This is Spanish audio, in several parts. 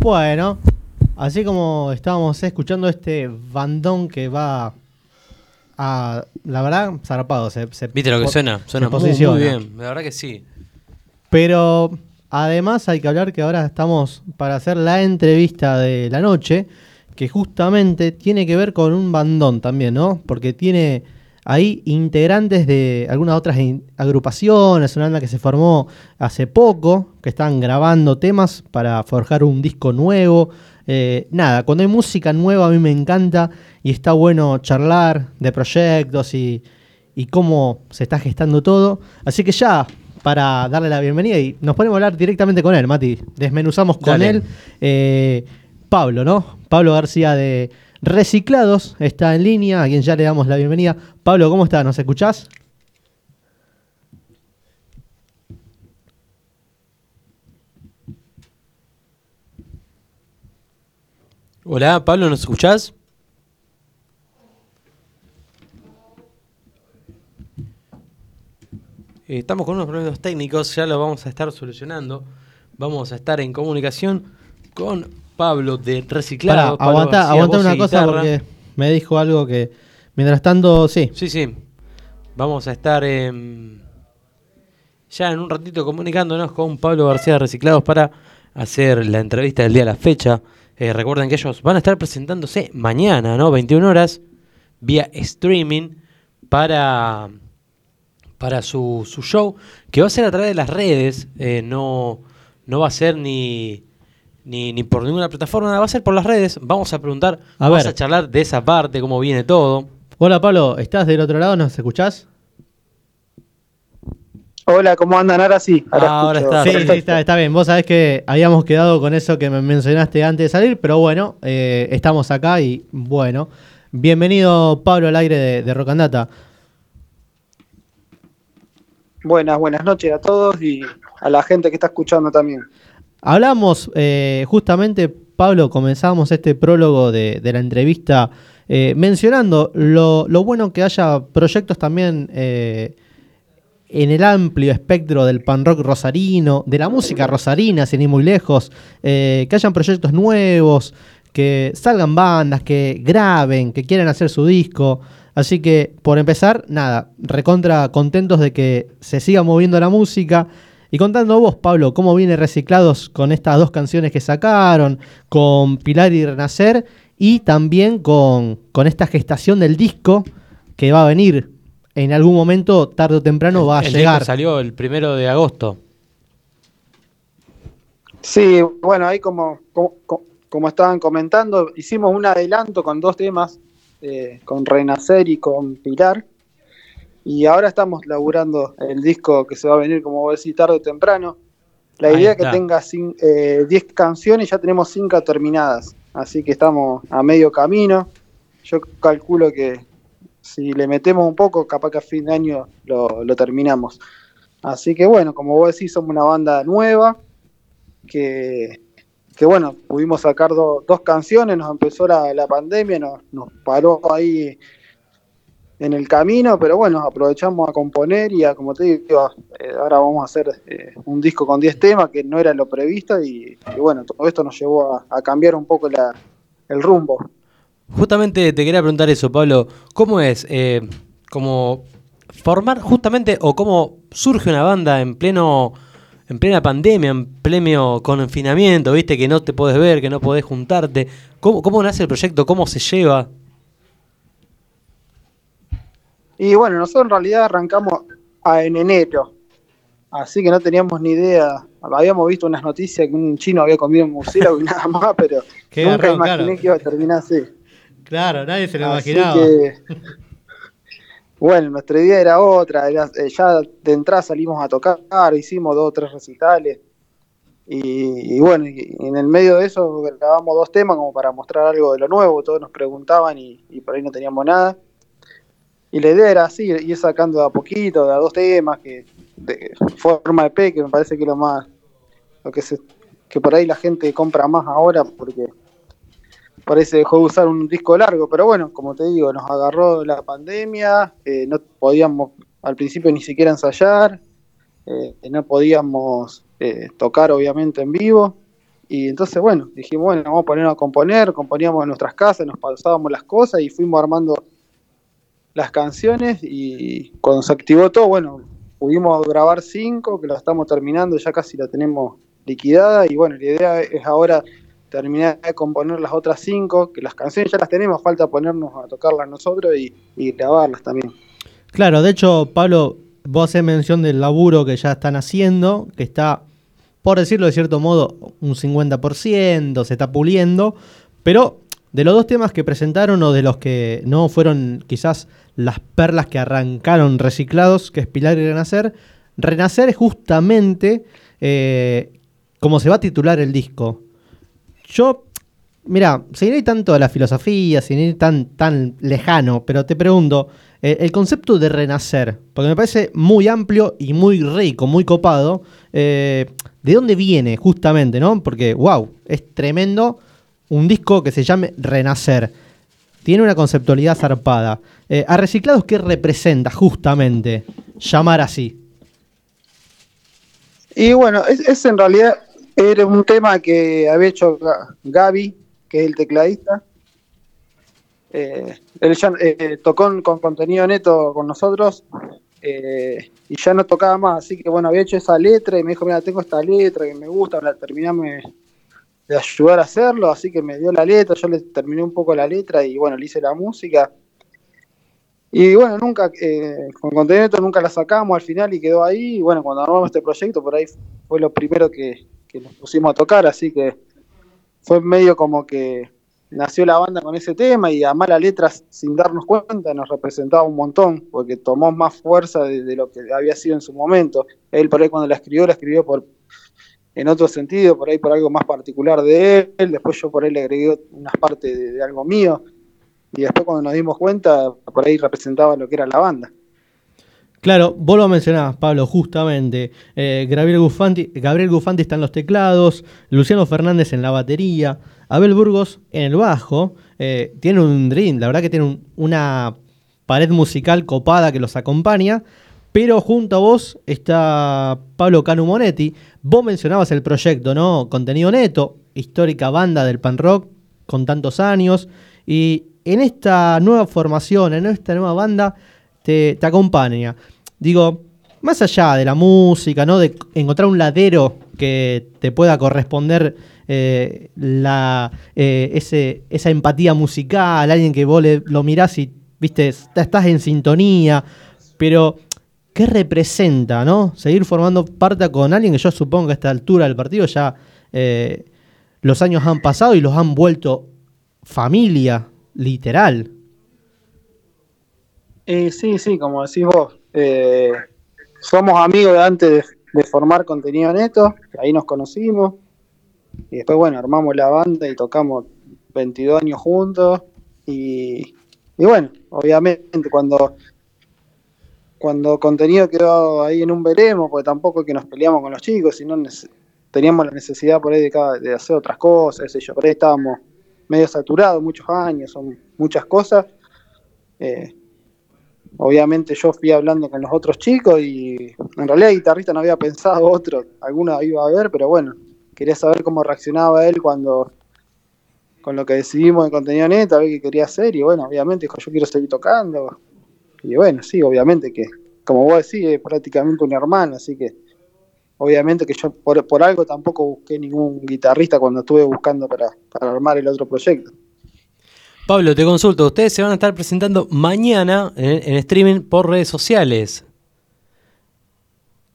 Bueno, así como estábamos escuchando este bandón que va a. La verdad, zarpado. Se, se- ¿Viste lo que suena? Suena muy, bien. La verdad que sí. Pero además hay que hablar que ahora estamos para hacer la entrevista de la noche, que justamente tiene que ver con un bandón también, ¿no? Porque tiene ahí integrantes de algunas otras agrupaciones, una banda que se formó hace poco, que están grabando temas para forjar un disco nuevo. Eh, nada, cuando hay música nueva a mí me encanta y está bueno charlar de proyectos y, y cómo se está gestando todo. Así que ya, para darle la bienvenida y nos ponemos a hablar directamente con él, Mati. Desmenuzamos con Dale. él. Eh, Pablo, ¿no? Pablo García de Reciclados está en línea, a quien ya le damos la bienvenida. Pablo, ¿cómo estás? ¿Nos escuchás? Hola, Pablo, ¿nos escuchás? Eh, Estamos con unos problemas técnicos, ya lo vamos a estar solucionando. Vamos a estar en comunicación con Pablo de Pará, Reciclado. Pablo aguanta, una cosa porque me dijo algo que. Mientras tanto, sí. Sí, sí. Vamos a estar em, ya en un ratito comunicándonos con Pablo García de Reciclados para hacer la entrevista del día a la fecha. Eh, recuerden que ellos van a estar presentándose mañana, ¿no? 21 horas, vía streaming para, para su, su show, que va a ser a través de las redes, eh, no, no va a ser ni, ni, ni por ninguna plataforma, nada, va a ser por las redes. Vamos a preguntar, A vamos ver. a charlar de esa parte, cómo viene todo. Hola Pablo, ¿estás del otro lado? ¿Nos escuchás? Hola, ¿cómo andan? Ahora sí. Ahora, Ah, ahora está, Sí, sí, está, está bien. Vos sabés que habíamos quedado con eso que me mencionaste antes de salir, pero bueno, eh, estamos acá y bueno. Bienvenido Pablo al aire de, de Rock and Data. Buenas, buenas noches a todos y a la gente que está escuchando también. Hablamos eh, justamente, Pablo, comenzamos este prólogo de, de la entrevista eh, mencionando lo, lo bueno que haya proyectos también eh, en el amplio espectro del pan rock rosarino, de la música rosarina, sin ir muy lejos, eh, que hayan proyectos nuevos, que salgan bandas, que graben, que quieran hacer su disco. Así que, por empezar, nada, recontra contentos de que se siga moviendo la música. Y contando vos, Pablo, cómo viene Reciclados con estas dos canciones que sacaron, con Pilar y Renacer, y también con, con esta gestación del disco que va a venir en algún momento, tarde o temprano, va a El disco llegar. salió el primero de agosto. Sí, bueno, ahí como, como, como estaban comentando, hicimos un adelanto con dos temas, eh, con Renacer y con Pilar. Y ahora estamos laburando el disco que se va a venir, como vos decís, tarde o temprano. La Ahí idea es que está. tenga cin- eh, 10 canciones, ya tenemos 5 terminadas. Así que estamos a medio camino. Yo calculo que si le metemos un poco, capaz que a fin de año lo, lo terminamos. Así que bueno, como vos decís, somos una banda nueva que, que bueno, pudimos sacar do- dos canciones, nos empezó la, la pandemia, nos, nos paró ahí en el camino, pero bueno, aprovechamos a componer y a, como te digo, eh, ahora vamos a hacer eh, un disco con 10 temas que no era lo previsto y, bueno, todo esto nos llevó a, a cambiar un poco la, el rumbo. Justamente te quería preguntar eso, Pablo. ¿Cómo es eh, como formar justamente o cómo surge una banda en pleno en plena pandemia, en pleno confinamiento, viste que no te podés ver, que no podés juntarte? ¿Cómo, cómo nace el proyecto? ¿Cómo se lleva? Y bueno, nosotros en realidad arrancamos a- en enero, así que no teníamos ni idea. Habíamos visto unas noticias que un chino había comido un murciélago y nada más, pero Qué nunca garrón, imaginé claro. que iba a terminar así. Claro, nadie se lo Así imaginaba. que, bueno, nuestra idea era otra, era, eh, ya de entrada salimos a tocar, hicimos dos o tres recitales. Y, y bueno, y, y en el medio de eso grabamos dos temas como para mostrar algo de lo nuevo, todos nos preguntaban y, y por ahí no teníamos nada. Y la idea era así, ir sacando de a poquito, de a dos temas, que de forma de P, que me parece que lo más, lo que se, que por ahí la gente compra más ahora, porque parece dejó de usar un disco largo, pero bueno, como te digo, nos agarró la pandemia, eh, no podíamos al principio ni siquiera ensayar, eh, no podíamos eh, tocar obviamente en vivo, Y entonces, bueno, dijimos, bueno, vamos a ponernos a componer, componíamos en nuestras casas, nos pasábamos las cosas y fuimos armando las canciones y cuando se activó todo, bueno, pudimos grabar cinco, que lo estamos terminando, ya casi la tenemos liquidada y bueno, la idea es ahora terminar de componer las otras cinco, que las canciones ya las tenemos, falta ponernos a tocarlas nosotros y, y grabarlas también. Claro, de hecho, Pablo, vos haces mención del laburo que ya están haciendo, que está, por decirlo de cierto modo, un 50%, se está puliendo, pero de los dos temas que presentaron o de los que no fueron quizás las perlas que arrancaron reciclados, que es Pilar y Renacer, Renacer es justamente eh, como se va a titular el disco. Yo, mira, sin ir tanto a la filosofía, sin ir tan, tan lejano, pero te pregunto, eh, el concepto de renacer, porque me parece muy amplio y muy rico, muy copado, eh, ¿de dónde viene justamente, no? Porque, wow, es tremendo un disco que se llame Renacer. Tiene una conceptualidad zarpada. Eh, ¿A Reciclados qué representa justamente llamar así? Y bueno, es, en realidad era un tema que había hecho Gaby, que es el tecladista. Eh, él ya eh, tocó con contenido neto con nosotros y ya no tocaba más, así que bueno, había hecho esa letra y me dijo, mira, tengo esta letra que me gusta, la terminame de ayudar a hacerlo, así que me dio la letra, yo le terminé un poco la letra y bueno, le hice la música. Y bueno, nunca, con contenido nunca la sacamos al final y quedó ahí, y bueno, cuando armamos este proyecto, por ahí fue lo primero que, que nos pusimos a tocar, así que fue medio como que nació la banda con ese tema y a malas letras sin darnos cuenta nos representaba un montón porque tomó más fuerza de, lo que había sido en su momento. Él por ahí cuando la escribió, la escribió por en otro sentido, por ahí por algo más particular de él, después yo por ahí le agregué unas partes de algo mío y después cuando nos dimos cuenta, por ahí representaba lo que era la banda. Claro, vos lo mencionabas, Pablo, justamente. Eh, Gabriel, Gufanti, Gabriel Gufanti está en los teclados, Luciano Fernández en la batería, Abel Burgos en el bajo. Eh, tiene un dream, la verdad que tiene una pared musical copada que los acompaña. Pero junto a vos está Pablo Canu Monetti. Vos mencionabas el proyecto, ¿no? Contenido neto, histórica banda del pan rock con tantos años. Y en esta nueva formación, en esta nueva banda, te, acompaña. Digo, más allá de la música, ¿no? De encontrar un ladero que te pueda corresponder eh, la, eh, esa empatía musical, alguien que vos lo mirás y viste, estás en sintonía, pero ¿qué representa, no? Seguir formando parte con alguien que yo supongo que a esta altura del partido ya eh, los años han pasado y los han vuelto familia, literal. Sí, sí, como decís vos. Eh, somos amigos de antes de, formar contenido neto, ahí nos conocimos. Y después, bueno, armamos la banda y tocamos 22 años juntos. Y, bueno, obviamente cuando cuando contenido quedó ahí en un veremos, porque tampoco es que nos peleamos con los chicos, sino teníamos la necesidad por ahí de, de hacer otras cosas, yo, por ahí estábamos medio saturados muchos años, son muchas cosas. Eh, obviamente yo fui hablando con los otros chicos y en realidad guitarrista no había pensado otro, alguno iba a ver, pero bueno, quería saber cómo reaccionaba él cuando con lo que decidimos en contenido neto, a ver qué quería hacer y bueno, obviamente dijo yo quiero seguir tocando y bueno, sí, obviamente que como vos decís es prácticamente un hermano, así que obviamente que yo por, por algo tampoco busqué ningún guitarrista cuando estuve buscando para, para armar el otro proyecto. Pablo, te consulto, ustedes se van a estar presentando mañana en, streaming por redes sociales.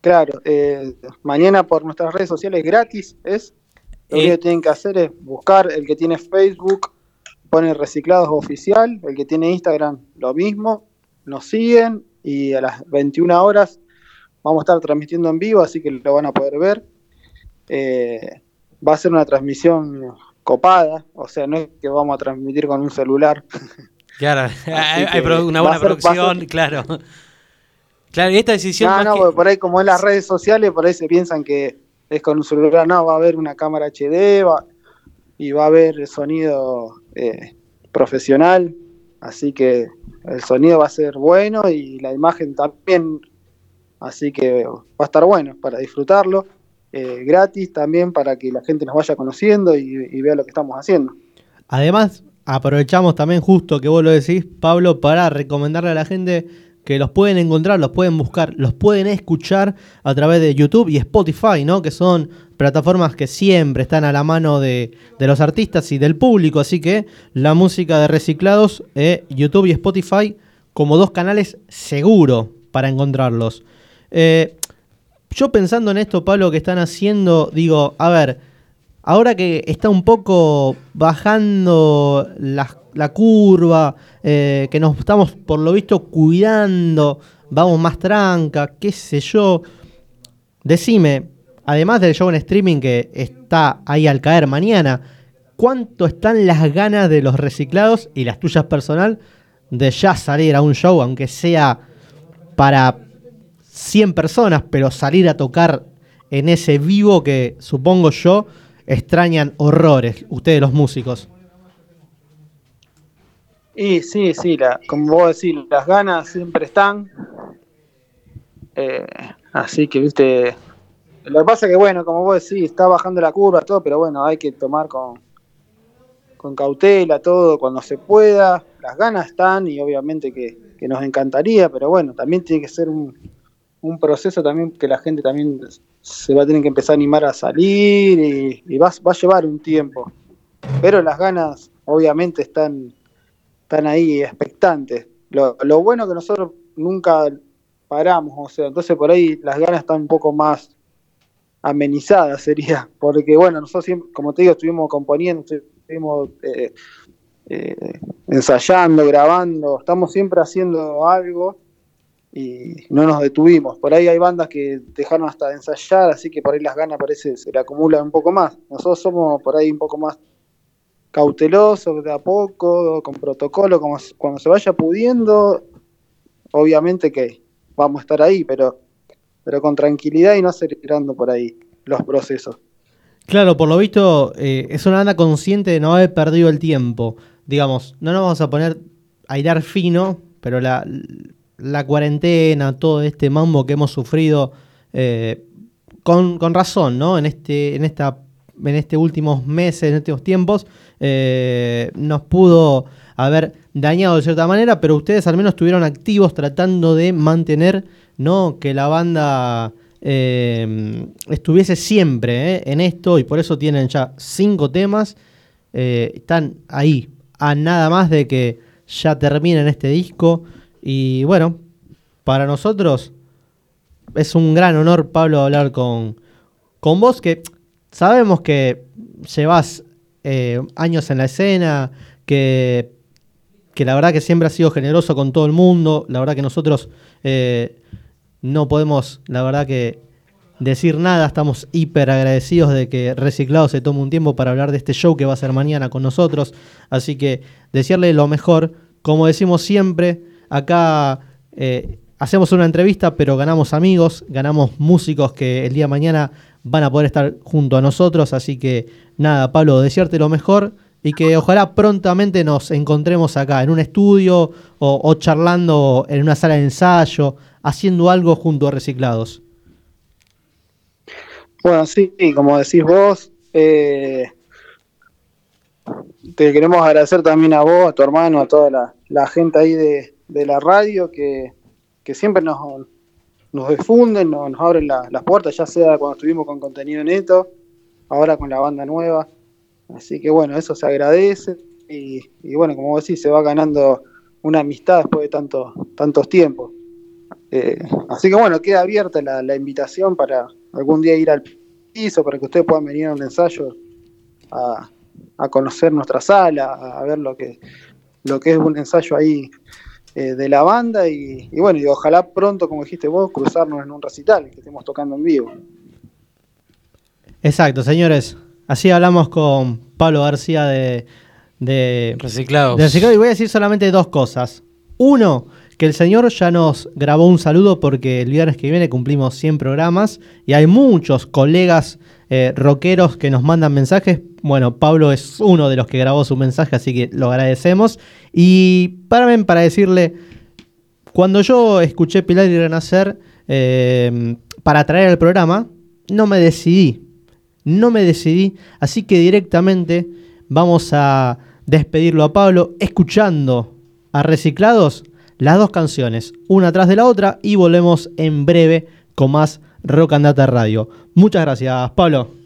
Claro, eh, mañana por nuestras redes sociales gratis es. Lo que eh, tienen que hacer es buscar el que tiene Facebook, pone reciclados oficial, el que tiene Instagram lo mismo, nos siguen y a las 21 horas vamos a estar transmitiendo en vivo, así que lo van a poder ver. Eh, va a ser una transmisión copada, o sea, no es que vamos a transmitir con un celular. Claro, hay, una buena producción, claro. Claro, y esta decisión. No, no, por ahí, como en las redes sociales, por ahí se piensan que es con un celular, no, va a haber una cámara HD va, y va a haber sonido eh, profesional, así que el sonido va a ser bueno y la imagen también, así que va a estar bueno para disfrutarlo. eh, gratis también para que la gente nos vaya conociendo y, vea lo que estamos haciendo. Además, aprovechamos también justo que vos lo decís, Pablo, para recomendarle a la gente que los pueden encontrar, los pueden buscar, los pueden escuchar a través de YouTube y Spotify, ¿no? Que son plataformas que siempre están a la mano de, los artistas y del público. Así que la música de reciclados, eh, YouTube y Spotify, como dos canales seguros para encontrarlos. Eh, yo pensando en esto, Pablo, que están haciendo, digo, a ver, ahora que está un poco bajando la, curva, eh, que nos estamos por lo visto cuidando, vamos más tranca, qué sé yo, decime, además del show en streaming que está ahí al caer mañana, ¿cuánto están las ganas de los reciclados y las tuyas personal de ya salir a un show, aunque sea para 100 personas, pero salir a tocar en ese vivo que supongo yo extrañan horrores, ustedes los músicos. Y sí, sí, la, como vos decís, las ganas siempre están. Eh, así que, viste, lo que pasa es que, bueno, como vos decís, está bajando la curva, todo, pero bueno, hay que tomar con, con cautela todo cuando se pueda. Las ganas están y obviamente que nos encantaría, pero bueno, también tiene que ser un, un proceso también que la gente también se va a tener que empezar a animar a salir y, va, va, a llevar un tiempo. Pero las ganas obviamente están, están ahí expectantes. Lo, lo bueno que nosotros nunca paramos, o sea, entonces por ahí las ganas están un poco más amenizadas sería, porque bueno, nosotros siempre, como te digo, estuvimos componiendo, estuvimos eh, eh, ensayando, grabando, estamos siempre haciendo algo y no nos detuvimos. Por ahí hay bandas que dejaron hasta ensayar, así que por ahí las ganas parece se le acumulan un poco más. Nosotros somos por ahí un poco más cautelosos de a poco, con protocolo, como cuando se vaya pudiendo, obviamente que vamos a estar ahí, pero, pero con tranquilidad y no acelerando por ahí los procesos. Claro, por lo visto eh, es una banda consciente de no haber perdido el tiempo. Digamos, no nos vamos a poner a hilar fino, pero la, la cuarentena, todo este mambo que hemos sufrido, eh, con, razón, ¿no? En este, en esta, en este últimos meses, en estos tiempos, eh, nos pudo haber dañado de cierta manera, pero ustedes al menos estuvieron activos tratando de mantener, ¿no? Que la banda eh, estuviese siempre en esto y por eso tienen ya cinco temas. están ahí a nada más de que ya terminen este disco. Y bueno, para nosotros es un gran honor, Pablo, hablar con, con vos, que sabemos que llevas eh, años en la escena, que, la verdad que siempre has sido generoso con todo el mundo, la verdad que nosotros eh, no podemos, la verdad que decir nada, estamos hiper agradecidos de que Reciclado se tome un tiempo para hablar de este show que va a ser mañana con nosotros, así que desearle lo mejor, como decimos siempre, Acá eh, hacemos una entrevista, pero ganamos amigos, ganamos músicos que el día de mañana van a poder estar junto a nosotros. Así que nada, Pablo, desearte lo mejor y que ojalá prontamente nos encontremos acá en un estudio o, charlando en una sala de ensayo, haciendo algo junto a Reciclados. Bueno, sí, como decís vos, eh, te queremos agradecer también a vos, a tu hermano, a toda la gente ahí de, de la radio que, siempre nos, nos difunden, nos, abren las puertas, ya sea cuando estuvimos con contenido neto, ahora con la banda nueva. Así que bueno, eso se agradece y, bueno, como decís, se va ganando una amistad después de tantos tantos tiempos. Eh, así que bueno, queda abierta la, invitación para algún día ir al piso, para que ustedes puedan venir a un ensayo a, a conocer nuestra sala, a ver lo que, lo que es un ensayo ahí eh, de la banda y, bueno, y ojalá pronto, como dijiste vos, cruzarnos en un recital, que estemos tocando en vivo. Exacto, señores. Así hablamos con Pablo García de, de Reciclados. Y voy a decir solamente dos cosas. Uno, que el señor ya nos grabó un saludo porque el viernes que viene cumplimos 100 programas y hay muchos colegas eh, rockeros que nos mandan mensajes. Bueno, Pablo es uno de los que grabó su mensaje, así que lo agradecemos. Y para, para decirle, cuando yo escuché Pilar y Renacer eh, para traer el programa, no me decidí. No me decidí, así que directamente vamos a despedirlo a Pablo escuchando a Reciclados las dos canciones, una tras de la otra, y volvemos en breve con más Rock and Data Radio. Muchas gracias, Pablo.